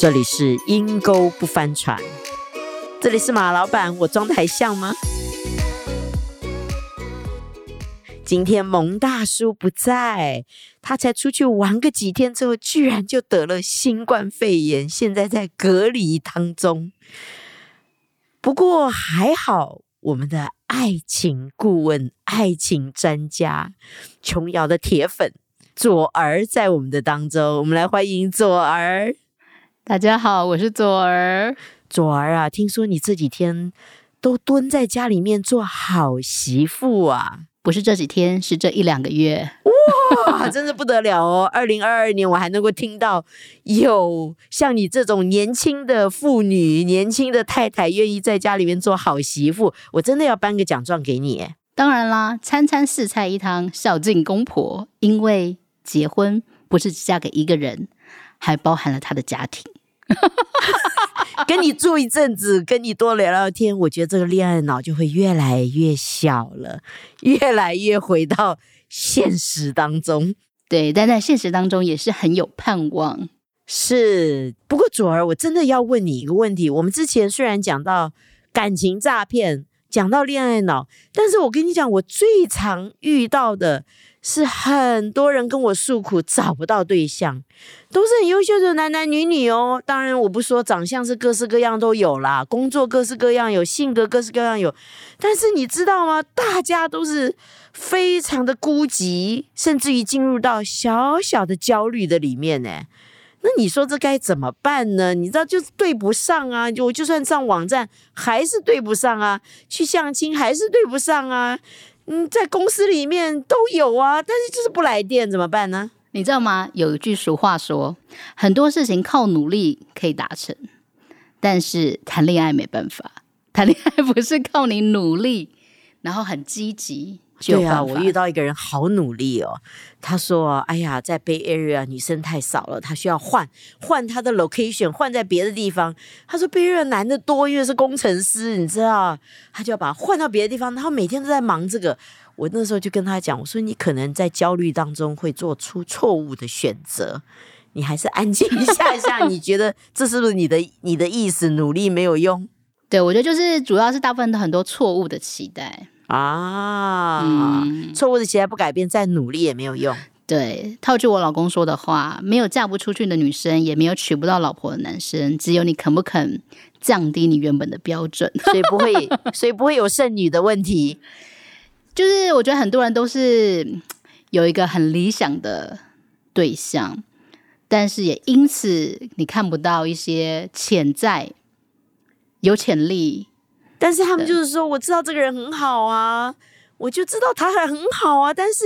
这里是阴沟不翻船，这里是马老板，我装的还像吗？今天蒙大叔不在，他才出去玩个几天之后，居然就得了新冠肺炎，现在在隔离当中。不过还好，我们的爱情顾问、爱情专家、琼瑶的铁粉左儿在我们的当中，我们来欢迎左儿。大家好，我是左儿。左儿啊，听说你这几天都蹲在家里面做好媳妇啊？不是这几天，是这一两个月。哇，真是不得了哦！二零二二年，我还能够听到有像你这种年轻的妇女、年轻的太太愿意在家里面做好媳妇，我真的要颁个奖状给你。当然啦，餐餐四菜一汤，孝敬公婆。因为结婚不是只嫁给一个人，还包含了他的家庭。跟你住一阵子，跟你多聊聊天，我觉得这个恋爱脑就会越来越小了，越来越回到现实当中。对，但在现实当中也是很有盼望。是，不过左儿，我真的要问你一个问题。我们之前虽然讲到感情诈骗，讲到恋爱脑，但是我跟你讲，我最常遇到的。是很多人跟我诉苦找不到对象，都是很优秀的男男女女哦。当然，我不说长相是各式各样都有啦，工作各式各样有，性格各式各样有。但是你知道吗？大家都是非常的孤寂，甚至于进入到小小的焦虑的里面呢。那你说这该怎么办呢？你知道就是对不上啊，我就算上网站还是对不上啊，去相亲还是对不上啊。嗯，在公司里面都有啊，但是就是不来电，怎么办呢？你知道吗？有一句俗话说，很多事情靠努力可以达成，但是谈恋爱没办法。谈恋爱不是靠你努力，然后很积极。对啊，我遇到一个人好努力哦。他说：“哎呀，在 Bay Area 女生太少了，他需要换换他的 location，换在别的地方。”他说：“Bay Area 男的多，因为是工程师，你知道，他就要把他换到别的地方。然后每天都在忙这个。我那时候就跟他讲，我说你可能在焦虑当中会做出错误的选择，你还是安静一下一下。你觉得这是不是你的你的意思？努力没有用？对我觉得就是主要是大部分的很多错误的期待。”啊，错误的期待不改变，再努力也没有用。对，套句我老公说的话，没有嫁不出去的女生，也没有娶不到老婆的男生，只有你肯不肯降低你原本的标准，所以不会，所以不会有剩女的问题。就是我觉得很多人都是有一个很理想的对象，但是也因此你看不到一些潜在有潜力。但是他们就是说，我知道这个人很好啊，我就知道他还很好啊，但是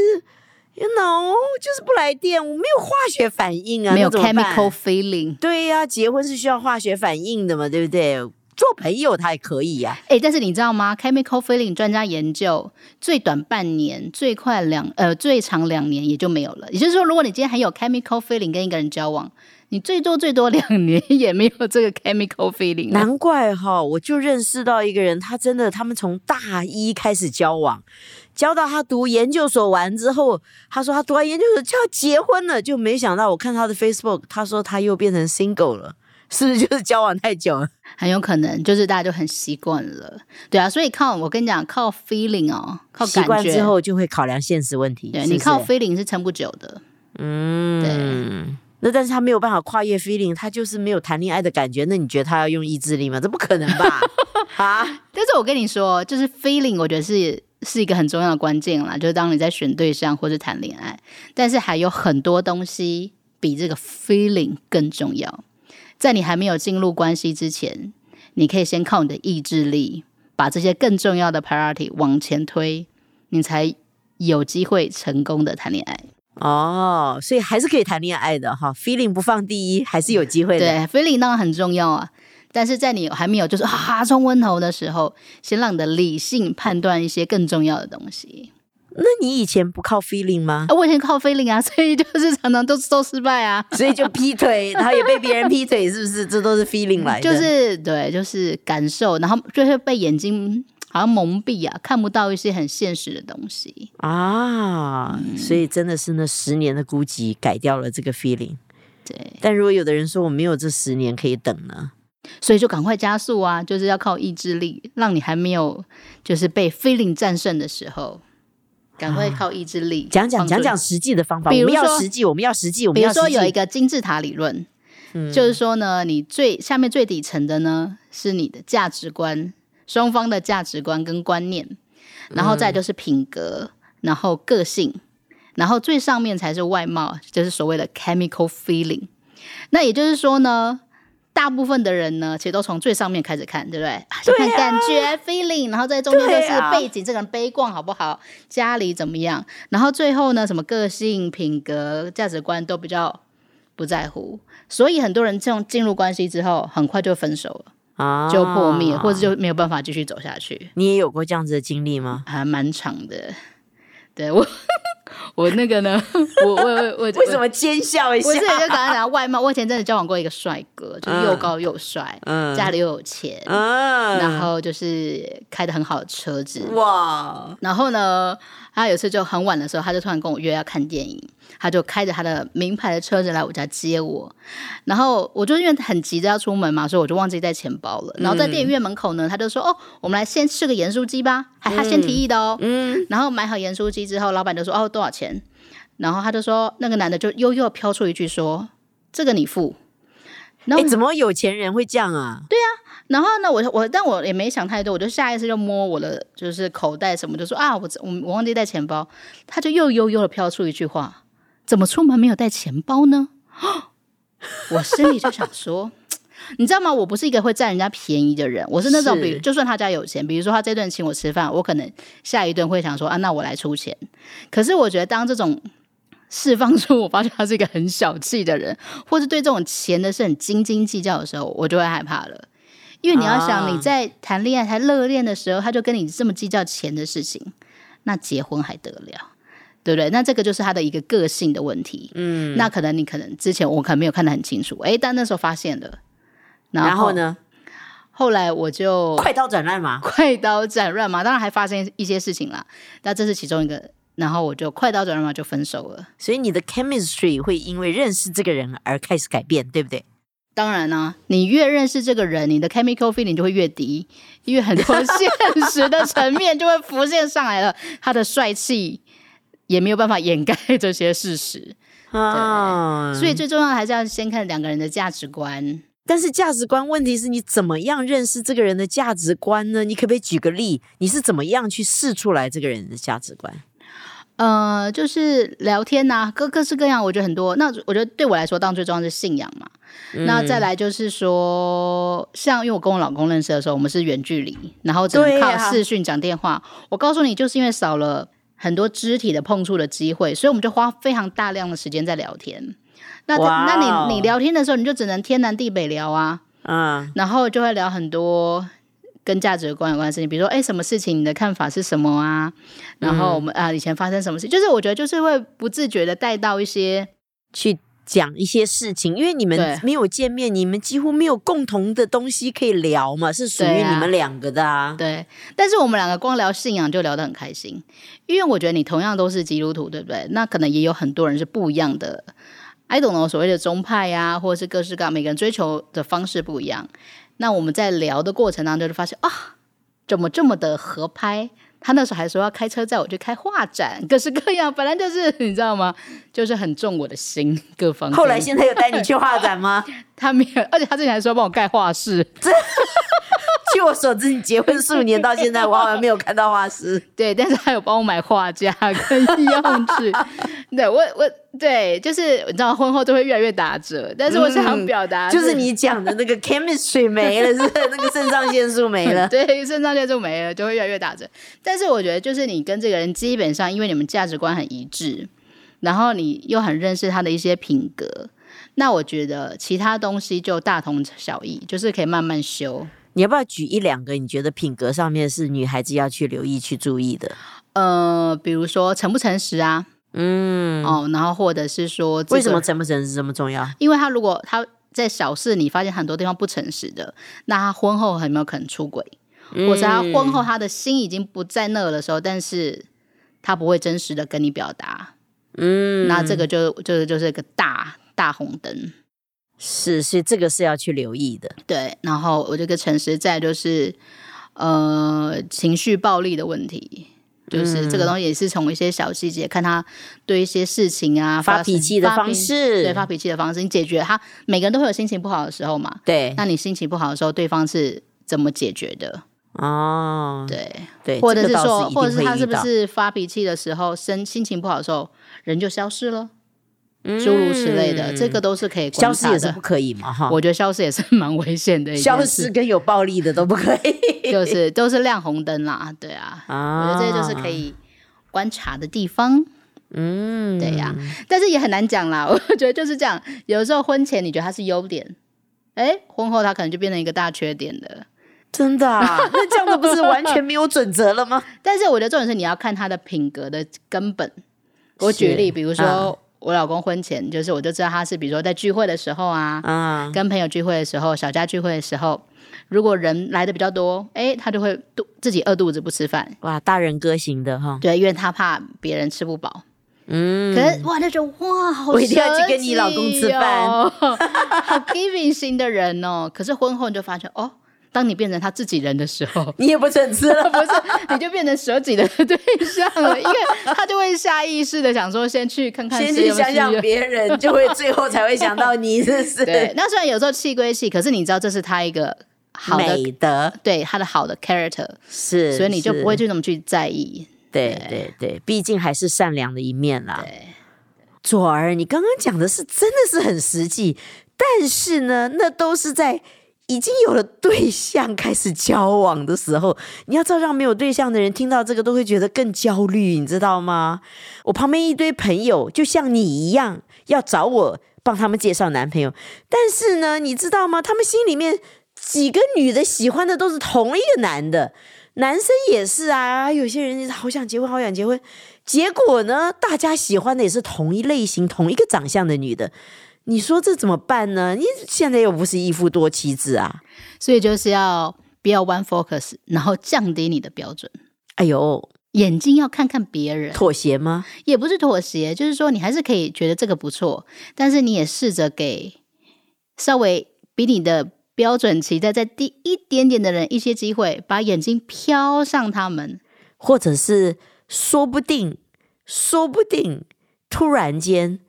，you know，就是不来电，我没有化学反应啊，没有 chemical feeling。对呀，结婚是需要化学反应的嘛，对不对？做朋友他也可以呀。哎，但是你知道吗？chemical feeling 专家研究，最短半年，最快两呃，最长两年也就没有了。也就是说，如果你今天还有 chemical feeling 跟一个人交往。你最多最多两年也没有这个 chemical feeling，难怪哈，我就认识到一个人，他真的，他们从大一开始交往，交到他读研究所完之后，他说他读完研究所就要结婚了，就没想到我看他的 Facebook，他说他又变成 single 了，是不是就是交往太久了？很有可能，就是大家就很习惯了，对啊，所以靠我跟你讲，靠 feeling 哦，靠感觉。之后就会考量现实问题，对你靠 feeling 是撑不久的，嗯，对。那但是他没有办法跨越 feeling，他就是没有谈恋爱的感觉。那你觉得他要用意志力吗？这不可能吧？啊！但是我跟你说，就是 feeling，我觉得是是一个很重要的关键啦。就是当你在选对象或者谈恋爱，但是还有很多东西比这个 feeling 更重要。在你还没有进入关系之前，你可以先靠你的意志力，把这些更重要的 priority 往前推，你才有机会成功的谈恋爱。哦，所以还是可以谈恋爱的哈，feeling 不放第一，还是有机会的。对，feeling 当然很重要啊，但是在你还没有就是哈冲昏头的时候，先让你的理性判断一些更重要的东西。那你以前不靠 feeling 吗？我以前靠 feeling 啊，所以就是常常都都失败啊，所以就劈腿，然后也被别人劈腿，是不是？这都是 feeling 来的。就是对，就是感受，然后就是被眼睛。好像蒙蔽啊，看不到一些很现实的东西啊，所以真的是那十年的孤寂改掉了这个 feeling。对，但如果有的人说我没有这十年可以等呢？所以就赶快加速啊！就是要靠意志力，让你还没有就是被 feeling 战胜的时候，赶快靠意志力讲讲讲讲实际的方法，我们要比如说实际，我们要实际，我们比要实际。如说有一个金字塔理论，嗯就是说呢，你最下面最底层的呢是你的价值观，双方的价值观跟观念，然后再就是品格，然后个性，然后最上面才是外貌，就是所谓的 chemical feeling。那也就是说呢。大部分的人呢，其实都从最上面开始看，对不对？啊就看感觉 feeling，然后在中间就是背景，这个人悲观好不好？家里怎么样？然后最后呢，什么个性、品格、价值观都比较不在乎，所以很多人这种进入关系之后，很快就分手了，啊就破灭，或者就没有办法继续走下去，你也有过这样子的经历吗？还蛮长的。对我，我那个呢，我我我我 为什？么奸笑一下我？我这里就刚刚讲外貌，我以前真的交往过一个帅哥，就是又高又帅，嗯家里又有钱，嗯，然后就是开的很好的车子，哇，然后呢，他有次就很晚的时候，他就突然跟我约要看电影，他就开着他的名牌的车子来我家接我，然后我就因为很急着要出门嘛，所以我就忘记带钱包了。然后在电影院门口呢，他就说：“哦，我们来先吃个盐酥鸡吧。”还他先提议的哦。嗯，然后买好盐酥鸡之后，老板就说：“哦，多少钱？”然后他就说，那个男的就悠悠飘出一句说：“这个你付。”然哎，后怎么有钱人会这样啊？然后呢，我我但我也没想太多，我就下意识就摸我的就是口袋什么，就说啊，我我我忘记带钱包，他就又悠悠的飘出一句话：怎么出门没有带钱包呢？我心里就想说。你知道吗？我不是一个会占人家便宜的人，我是那种，比如就算他家有钱，比如说他这顿请我吃饭，我可能下一顿会想说啊，那我来出钱。可是我觉得当这种释放出我发现他是一个很小气的人，或是对这种钱的事很斤斤计较的时候，我就会害怕了。因为你要想啊你在谈恋爱、还热恋的时候，他就跟你这么计较钱的事情，那结婚还得了？对不对？那这个就是他的一个个性的问题。嗯，那可能你可能之前我可能没有看得很清楚，哎，但那时候发现了，然然后？呢？后来我就快刀斩乱麻。快刀斩乱麻，当然还发生一些事情啦，那这是其中一个。然后我就快刀斩乱麻就分手了。所以你的 chemistry 会因为认识这个人而开始改变，对不对？当然呢、你越认识这个人，你的 chemical feeling 就会越低，因为很多现实的层面就会浮现上来了，他的帅气也没有办法掩盖这些事实，啊，所以最重要的还是要先看两个人的价值观。但是价值观问题是你怎么样认识这个人的价值观呢？你可不可以举个例？你是怎么样去试出来这个人的价值观？呃，就是聊天呐、各各式各样，我觉得很多。那我觉得对我来说，当然最重要是信仰嘛。那再来就是说，像因为我跟我老公认识的时候，我们是远距离，然后只能靠视讯讲电话。我告诉你，就是因为少了很多肢体的碰触的机会，所以我们就花非常大量的时间在聊天。那哇那哦你你聊天的时候，你就只能天南地北聊啊，嗯，然后就会聊很多跟价值观有关的事情，比如说，哎，什么事情你的看法是什么啊？然后我们啊、以前发生什么事，就是我觉得就是会不自觉的带到一些，去讲一些事情，因为你们对没有见面，你们几乎没有共同的东西可以聊嘛，是属于你们两个的啊。对。但是我们两个光聊信仰就聊得很开心，因为我觉得你同样都是基督徒，对不对？那可能也有很多人是不一样的。I don't know 所谓的宗派呀、或者是各式各样，每个人追求的方式不一样。那我们在聊的过程当中就发现啊，怎么这么的合拍？他那时候还说要开车载我去开画展，各式各样，本来就是你知道吗？就是很重我的心，各方面。后来现在有带你去画展吗？他没有，而且他之前还说要帮我盖画室，据我所知，你结婚数年到现在，我好像没有看到画师。对，但是他有帮我买画架跟用具。对我，我对，就是你知道，婚后都会越来越打折，但是我想表达、嗯就是你讲的那个 chemistry 没了，是不是那个肾上腺素没了。对，肾上腺素没了，就会越来越打折。但是我觉得，就是你跟这个人基本上，因为你们价值观很一致，然后你又很认识他的一些品格，那我觉得其他东西就大同小异，就是可以慢慢修。你要不要举一两个你觉得品格上面是女孩子要去留意、去注意的？呃，比如说诚不诚实啊，嗯，哦，然后或者是说、这个为什么诚不诚实这么重要？因为他如果他在小事你发现很多地方不诚实的，那他婚后很有没有可能出轨，或者他婚后他的心已经不在那的时候，但是他不会真实的跟你表达，嗯，那这个就就是就是个大大红灯。是是，这个是要去留意的。对，然后我这个诚实在就是呃情绪暴力的问题。就是这个东西也是从一些小细节看他对一些事情啊发脾气的方式，对发脾气的方式，你解决他每个人都会有心情不好的时候嘛？对，那你心情不好的时候，对方是怎么解决的？哦，对对，或者是说，或者是他是不是发脾气的时候，生心情不好的时候，人就消失了？诸如此类的，这个都是可以消失也是不可以嘛？哈，我觉得消失也是蛮危险的。消失跟有暴力的都不可以，就是都是亮红灯啦。对啊，我觉得这些就是可以观察的地方。嗯，对呀，但是也很难讲啦。我觉得就是这样，有的时候婚前你觉得它是优点，哎，婚后他可能就变成一个大缺点的。真的？啊？那这样子不是完全没有准则了吗？但是我觉得重点是你要看他的品格的根本。我举例，比如说。我老公婚前就是，我就知道他是，比如说在聚会的时候啊，嗯，跟朋友聚会的时候，小家聚会的时候，如果人来的比较多，哎，他就会肚自己饿肚子不吃饭。哇，大人哥型的哈。对，因为他怕别人吃不饱。嗯。可是哇，那种哇，好我一定要去跟你老公吃饭，好 giving 型的人哦。可是婚后你就发现哦。当你变成他自己人的时候，你也不准吃了，不是？你就变成舍己的对象了，因为他就会下意识的想说，先去看看，先去想想别人，就会最后才会想到你，是不是？对。那虽然有时候气归气，可是你知道这是他一个好的美德，对他的好的 character 是，所以你就不会去那么去在意。对对对，毕竟还是善良的一面啦。左儿，你刚刚讲的是真的是很实际，但是呢，那都是在。已经有了对象开始交往的时候，你要知道，让没有对象的人听到这个都会觉得更焦虑，你知道吗？我旁边一堆朋友就像你一样，要找我帮他们介绍男朋友，但是呢，你知道吗？他们心里面几个女的喜欢的都是同一个男的，男生也是啊。有些人好想结婚，好想结婚，结果呢，大家喜欢的也是同一类型、同一个长相的女的。你说这怎么办呢？你现在又不是一夫多妻制啊，所以就是要不要 one focus，然后降低你的标准。哎呦，眼睛要看看别人，妥协吗？也不是妥协，就是说你还是可以觉得这个不错，但是你也试着给稍微比你的标准期待再低一点点的人一些机会，把眼睛飘上他们，或者是说不定，说不定突然间。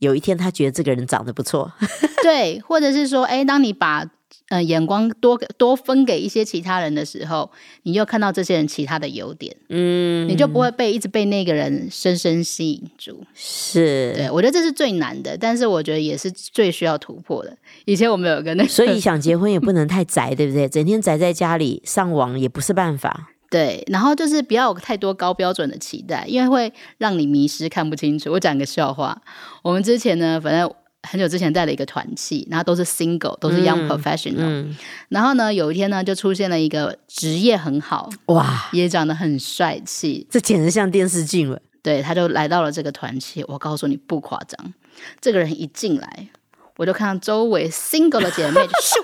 有一天，他觉得这个人长得不错，对，或者是说，哎，当你把呃眼光多多分给一些其他人的时候，你又看到这些人其他的优点，嗯，你就不会被一直被那个人深深吸引住。是，对我觉得这是最难的，但是我觉得也是最需要突破的。以前我们有个那，所以想结婚也不能太宅，对不对？整天宅在家里上网也不是办法。对，然后就是不要有太多高标准的期待，因为会让你迷失、看不清楚。我讲个笑话，我们之前呢，反正很久之前带了一个团契，然后都是 single，都是 young professional。然后呢，有一天呢，就出现了一个职业很好，哇，也长得很帅气，这简直像电视剧了。对，他就来到了这个团契。我告诉你不夸张，这个人一进来，我就看到周围 single 的姐妹就咻。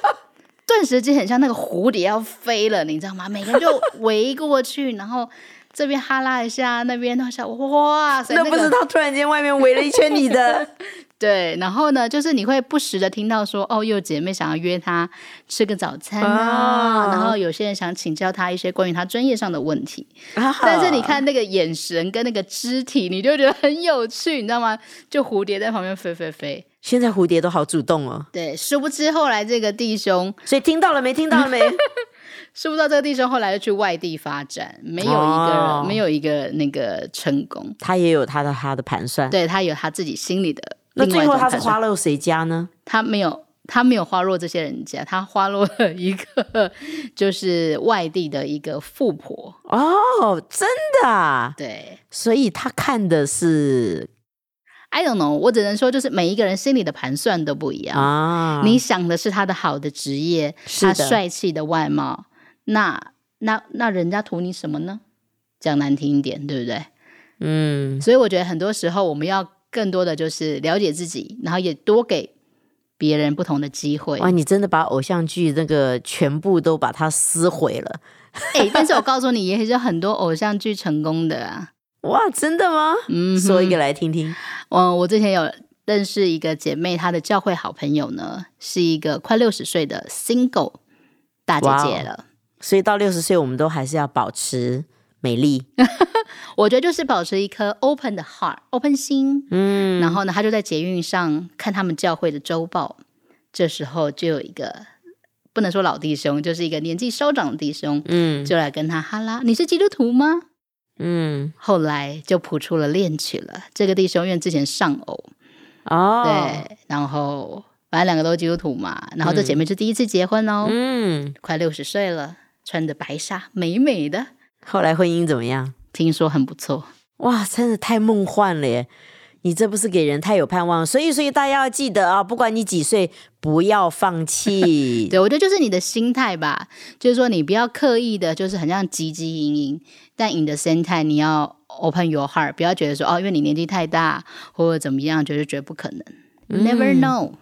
顿时就很像那个蝴蝶要飞了，你知道吗？每个人就围过去，然后这边哈拉一下，那边那下，哇塞！那不知道突然间外面围了一圈你的，对。然后呢，就是你会不时的听到说，哦，有姐妹想要约他吃个早餐啊，然后有些人想请教他一些关于他专业上的问题。但是你看那个眼神跟那个肢体，你就觉得很有趣，你知道吗？就蝴蝶在旁边飞飞飞。现在蝴蝶都好主动哦。对，殊不知后来这个弟兄，所以听到了没？听到了没？殊不知这个弟兄后来又去外地发展，没有一个没有一个那个成功。他也有他的他的盘算，对他有他自己心里的。那最后他是花落谁家呢？他没有，他没有花落这些人家，他花落了一个就是外地的一个富婆。哦，真的？对，所以他看的是。I don't know，我只能说，就是每一个人心里的盘算都不一样啊。你想的是他的好的职业，他帅气的外貌，那那那人家图你什么呢？讲难听一点，对不对？嗯。所以我觉得很多时候我们要更多的就是了解自己，然后也多给别人不同的机会。哇，你真的把偶像剧那个全部都把它撕毁了。哎，但是我 告诉你，也是很多偶像剧成功的啊。哇，真的吗？嗯，说一个来听听。嗯，我之前有认识一个姐妹，她的教会好朋友呢，是一个快六十岁的 single 大姐姐了。所以到六十岁，我们都还是要保持美丽。我觉得就是保持一颗 open 的 heart，open 心。嗯，然后呢，她就在捷运上看他们教会的周报，这时候就有一个不能说老弟兄，就是一个年纪稍长的弟兄，嗯，就来跟他哈拉：“你是基督徒吗？”嗯，后来就谱出了恋曲了。这个弟兄因为之前丧偶。哦，对，然后反正两个都是基督徒嘛，然后这姐妹是第一次结婚哦，嗯，快六十岁了，穿着白纱，美美的。后来婚姻怎么样？听说很不错。哇，真的太梦幻了耶！你这不是给人太有盼望，所以所以大家要记得啊，不管你几岁，不要放弃。对，我觉得就是你的心态吧，就是说你不要刻意的，就是很像汲汲营营，但你的心态你要。Open your heart，不要觉得说哦，因为你年纪太大或者怎么样，就是觉得不可能。Never know。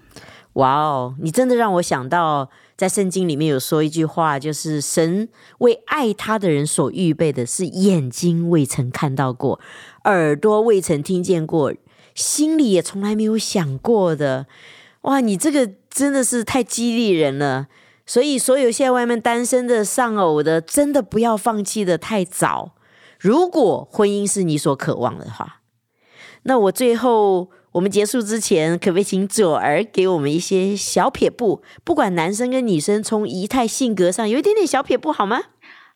哇哦，你真的让我想到，在圣经里面有说一句话，就是神为爱他的人所预备的是眼睛未曾看到过，耳朵未曾听见过，心里也从来没有想过的。哇，你这个真的是太激励人了。所以，所有现在外面单身的、丧偶的，真的不要放弃的太早。如果婚姻是你所渴望的话，那我最后我们结束之前，可不可以请左儿给我们一些小撇步？不管男生跟女生，从仪态、性格上有一点点小撇步，好吗？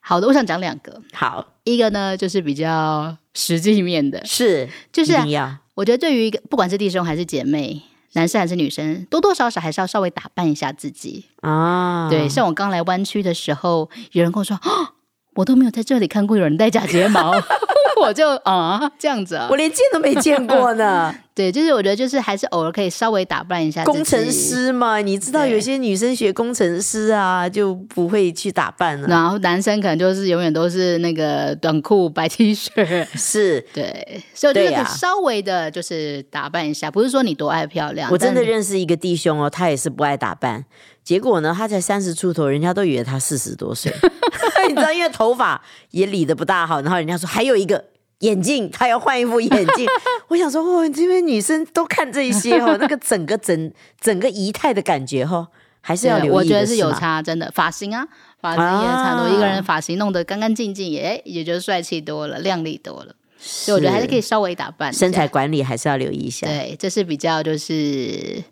好的，我想讲两个。好，一个呢就是比较实际面的，是就是要。我觉得对于一个不管是弟兄还是姐妹，男生还是女生，多多少少还是要稍微打扮一下自己啊。对，像我刚来湾区的时候，有人跟我说啊。我都没有在这里看过有人戴假睫毛，我就啊这样子啊，我连见都没见过呢。对，就是我觉得就是还是偶尔可以稍微打扮一下。工程师嘛，你知道有些女生学工程师啊就不会去打扮了，然后男生可能就是永远都是那个短裤白 T 恤，是对，所以我觉得稍微的就是打扮一下，不是说你多爱漂亮。我真的认识一个弟兄哦，他也是不爱打扮。结果呢，他才三十出头，人家都以为他四十多岁。你知道，因为头发也理的不大好，然后人家说还有一个眼镜，他要换一副眼镜。我想说，哦，这边女生都看这些哦，那个整个整整个仪态的感觉哦，还是要留意我觉得是有差，真的发型啊，发型也差多。一个人发型弄得干干净净，也也就帅气多了，靓丽多了。所以我觉得还是可以稍微打扮，身材管理还是要留意一下。对，这是比较就是。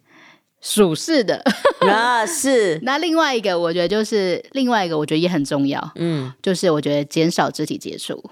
属实的。那，是。那另外一个，我觉得就是另外一个，我觉得也很重要，嗯，就是我觉得减少肢体接触。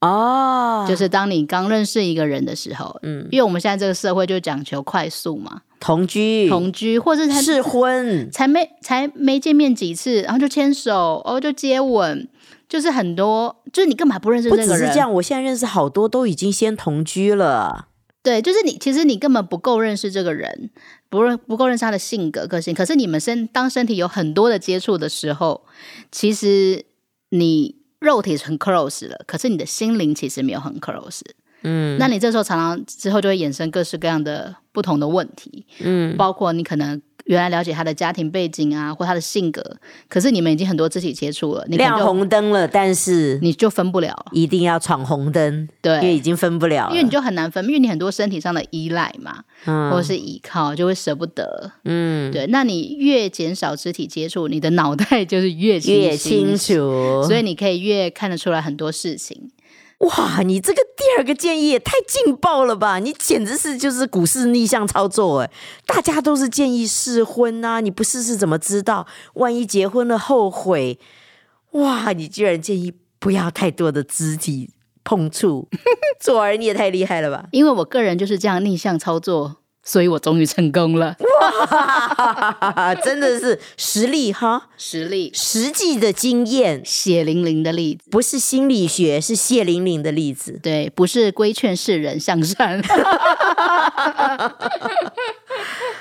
哦，就是当你刚认识一个人的时候，嗯，因为我们现在这个社会就讲求快速嘛，同居。同居，或者是试婚，才没才没见面几次，然后就牵手，哦，就接吻，就是很多，就是你根本不认识那个人，不只是这样，我现在认识好多都已经先同居了。对，就是你，其实你根本不够认识这个人，不认不够认识他的性格、个性。可是你们身当身体有很多的接触的时候，其实你肉体很 close 了，可是你的心灵其实没有很 close。嗯，那你这时候常常之后就会衍生各式各样的不同的问题。嗯，包括你可能。原来了解他的家庭背景啊，或他的性格，可是你们已经很多肢体接触了，你亮红灯了，但是你就分不了，一定要闯红灯，对，因为已经分不了，因为你就很难分，因为你很多身体上的依赖嘛，嗯，或者是依靠，就会舍不得，嗯，对，那你越减少肢体接触，你的脑袋就是越越清楚，所以你可以越看得出来很多事情。哇，你这个第二个建议也太劲爆了吧！你简直是就是股市逆向操作哎！大家都是建议试婚呐，你不试试怎么知道？万一结婚了后悔？哇，你居然建议不要太多的肢体碰触，左儿你也太厉害了吧！因为我个人就是这样逆向操作。所以我终于成功了，哇！真的是实力哈，实力，实际的经验，血淋淋的例子，不是心理学，是血淋淋的例子。对，不是规劝世人向善。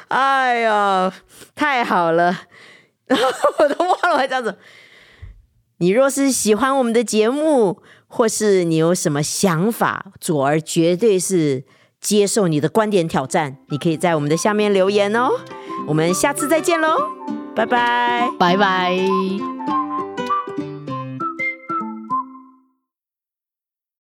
哎呦，太好了！我都忘了这样子。你若是喜欢我们的节目，或是你有什么想法，左儿绝对是。接受你的观点挑战，你可以在我们的下面留言哦。我们下次再见喽，拜拜，拜拜。